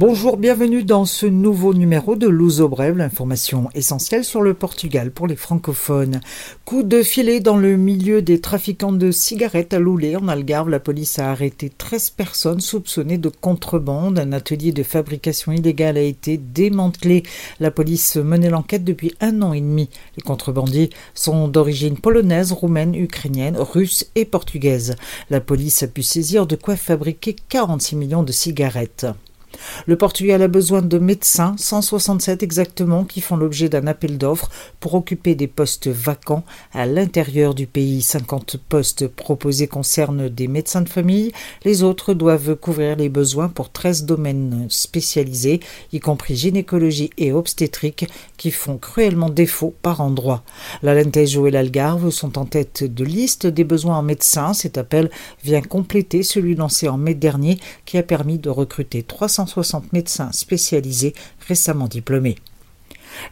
Bonjour, bienvenue dans ce nouveau numéro de Luso Brève, l'information essentielle sur le Portugal pour les francophones. Coup de filet dans le milieu des trafiquants de cigarettes à Loulé, en Algarve. La police a arrêté 13 personnes soupçonnées de contrebande. Un atelier de fabrication illégale a été démantelé. La police menait l'enquête depuis un an et demi. Les contrebandiers sont d'origine polonaise, roumaine, ukrainienne, russe et portugaise. La police a pu saisir de quoi fabriquer 46 millions de cigarettes. Le Portugal a besoin de médecins, 167 exactement, qui font l'objet d'un appel d'offres pour occuper des postes vacants à l'intérieur du pays. 50 postes proposés concernent des médecins de famille. Les autres doivent couvrir les besoins pour 13 domaines spécialisés, y compris gynécologie et obstétrique, qui font cruellement défaut par endroits. L'Alentejo et l'Algarve sont en tête de liste des besoins en médecins. Cet appel vient compléter celui lancé en mai dernier qui a permis de recruter 300 60 médecins spécialisés récemment diplômés.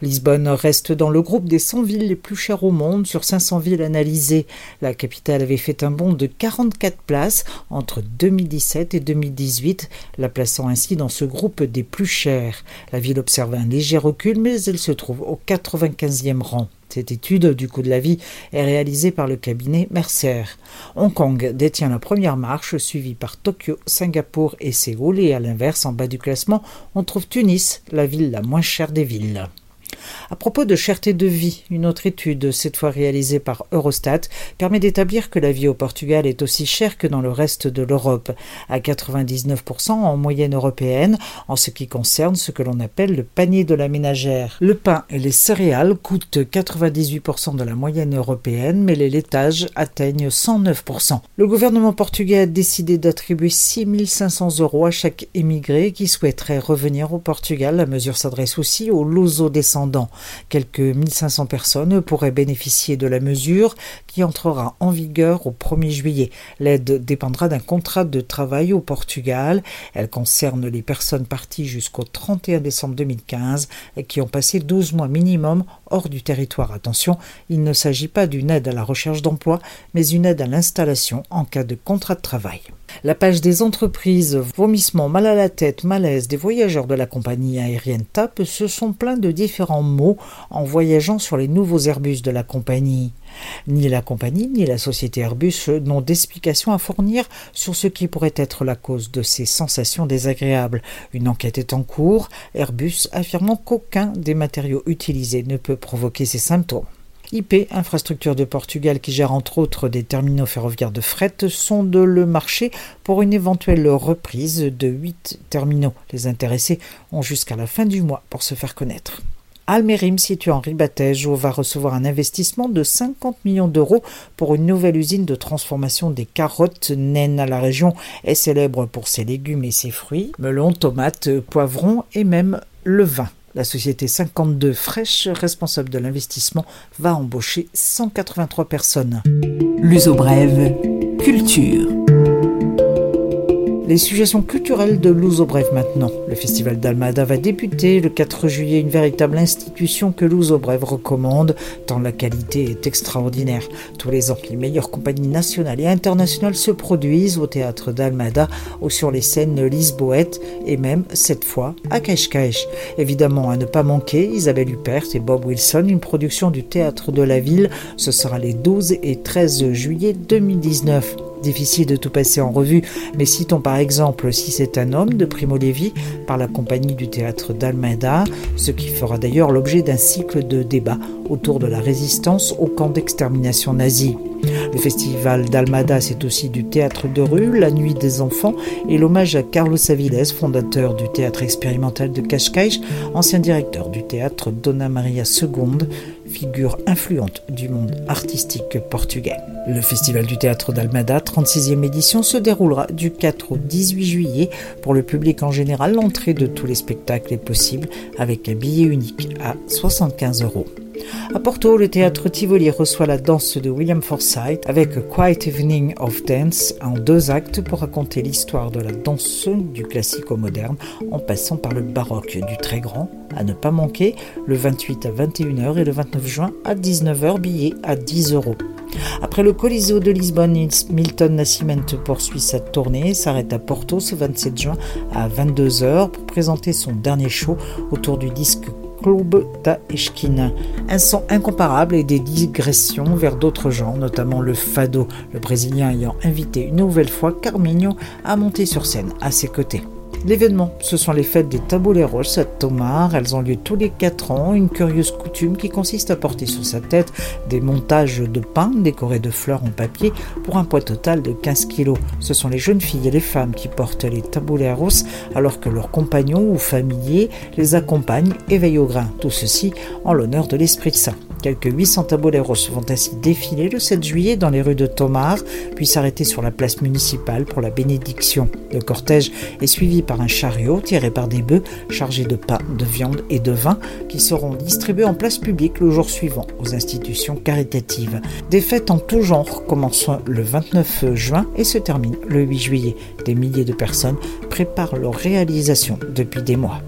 Lisbonne reste dans le groupe des 100 villes les plus chères au monde sur 500 villes analysées. La capitale avait fait un bond de 44 places entre 2017 et 2018, la plaçant ainsi dans ce groupe des plus chères. La ville observe un léger recul, mais elle se trouve au 95e rang. Cette étude du coût de la vie est réalisée par le cabinet Mercer. Hong Kong détient la première marche, suivie par Tokyo, Singapour et Séoul, et à l'inverse, en bas du classement, on trouve Tunis, la ville la moins chère des villes. À propos de cherté de vie, une autre étude, cette fois réalisée par Eurostat, permet d'établir que la vie au Portugal est aussi chère que dans le reste de l'Europe, à 99% en moyenne européenne, en ce qui concerne ce que l'on appelle le panier de la ménagère. Le pain et les céréales coûtent 98% de la moyenne européenne, mais les laitages atteignent 109%. Le gouvernement portugais a décidé d'attribuer 6500 euros à chaque émigré qui souhaiterait revenir au Portugal. La mesure s'adresse aussi aux luso-descendants Quelques 1500 personnes pourraient bénéficier de la mesure qui entrera en vigueur au 1er juillet. L'aide dépendra d'un contrat de travail au Portugal. Elle concerne les personnes parties jusqu'au 31 décembre 2015 et qui ont passé 12 mois minimum hors du territoire. Attention, il ne s'agit pas d'une aide à la recherche d'emploi, mais une aide à l'installation en cas de contrat de travail. La page des entreprises, vomissements, mal à la tête, malaise des voyageurs de la compagnie aérienne TAP se sont pleins de différents mots en voyageant sur les nouveaux Airbus de la compagnie. Ni la compagnie ni la société Airbus n'ont d'explication à fournir sur ce qui pourrait être la cause de ces sensations désagréables. Une enquête est en cours, Airbus affirmant qu'aucun des matériaux utilisés ne peut provoquer ces symptômes. IP, infrastructure de Portugal qui gère entre autres des terminaux ferroviaires de fret, sonde le marché pour une éventuelle reprise de 8 terminaux. Les intéressés ont jusqu'à la fin du mois pour se faire connaître. Almerim, situé en Ribatejo, va recevoir un investissement de 50 millions d'euros pour une nouvelle usine de transformation des carottes naines. La région est célèbre pour ses légumes et ses fruits, melons, tomates, poivrons et même le vin. La société 52 Fresh, responsable de l'investissement, va embaucher 183 personnes. L'uso brève, culture. Les suggestions culturelles de Brève maintenant. Le festival d'Almada va débuter le 4 juillet, une véritable institution que Luso Brève recommande, tant la qualité est extraordinaire. Tous les ans, les meilleures compagnies nationales et internationales se produisent au théâtre d'Almada ou sur les scènes lisboètes et même, cette fois, à Cascais. Évidemment, à ne pas manquer, Isabelle Huppert et Bob Wilson, une production du théâtre de la ville. Ce sera les 12 et 13 juillet 2019. Difficile de tout passer en revue, mais citons par exemple Si c'est un homme de Primo Levi par la compagnie du théâtre d'Almeida, ce qui fera d'ailleurs l'objet d'un cycle de débats autour de la résistance au camp d'extermination nazi. Le festival d'Almada, c'est aussi du théâtre de rue, la nuit des enfants et l'hommage à Carlos Avilés, fondateur du théâtre expérimental de Cascais, ancien directeur du théâtre Donna Maria II, figure influente du monde artistique portugais. Le Festival du théâtre d'Almada, 36e édition, se déroulera du 4 au 18 juillet. Pour le public en général, l'entrée de tous les spectacles est possible avec un billet unique à 75 euros. À Porto, le théâtre Tivoli reçoit la danse de William Forsythe avec Quiet Evening of Dance en deux actes pour raconter l'histoire de la danse du classique au moderne en passant par le baroque du très grand. À ne pas manquer, le 28 à 21h et le 29 juin à 19h, billet à 10 euros. Après le Coliseo de Lisbonne, Milton Nascimento poursuit sa tournée s'arrête à Porto ce 27 juin à 22h pour présenter son dernier show autour du disque Club da Esquina. Un son incomparable et des digressions vers d'autres genres, notamment le fado, le Brésilien ayant invité une nouvelle fois Carminho à monter sur scène à ses côtés. L'événement, ce sont les fêtes des Tabuleiros à Tomar. Elles ont lieu tous les 4 ans, une curieuse coutume qui consiste à porter sur sa tête des montages de pain décorés de fleurs en papier pour un poids total de 15 kg. Ce sont les jeunes filles et les femmes qui portent les Tabuleiros alors que leurs compagnons ou familiers les accompagnent et veillent au grain. Tout ceci en l'honneur de l'Esprit Saint. Quelques 800 taboleros vont ainsi défiler le 7 juillet dans les rues de Tomar, puis s'arrêter sur la place municipale pour la bénédiction. Le cortège est suivi par un chariot tiré par des bœufs chargés de pain, de viande et de vin qui seront distribués en place publique le jour suivant aux institutions caritatives. Des fêtes en tout genre commencent le 29 juin et se terminent le 8 juillet. Des milliers de personnes préparent leur réalisation depuis des mois.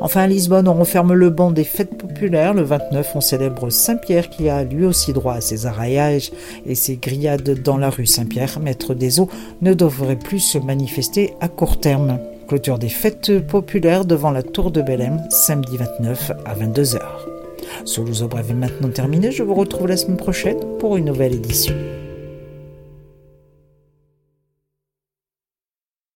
Enfin, à Lisbonne, on referme le banc des fêtes populaires. Le 29, on célèbre Saint-Pierre qui a lui aussi droit à ses arraillages et ses grillades dans la rue Saint-Pierre. Maître des eaux ne devrait plus se manifester à court terme. Clôture des fêtes populaires devant la tour de Belém, samedi 29 à 22h. Soluzo Bref est maintenant terminé. Je vous retrouve la semaine prochaine pour une nouvelle édition.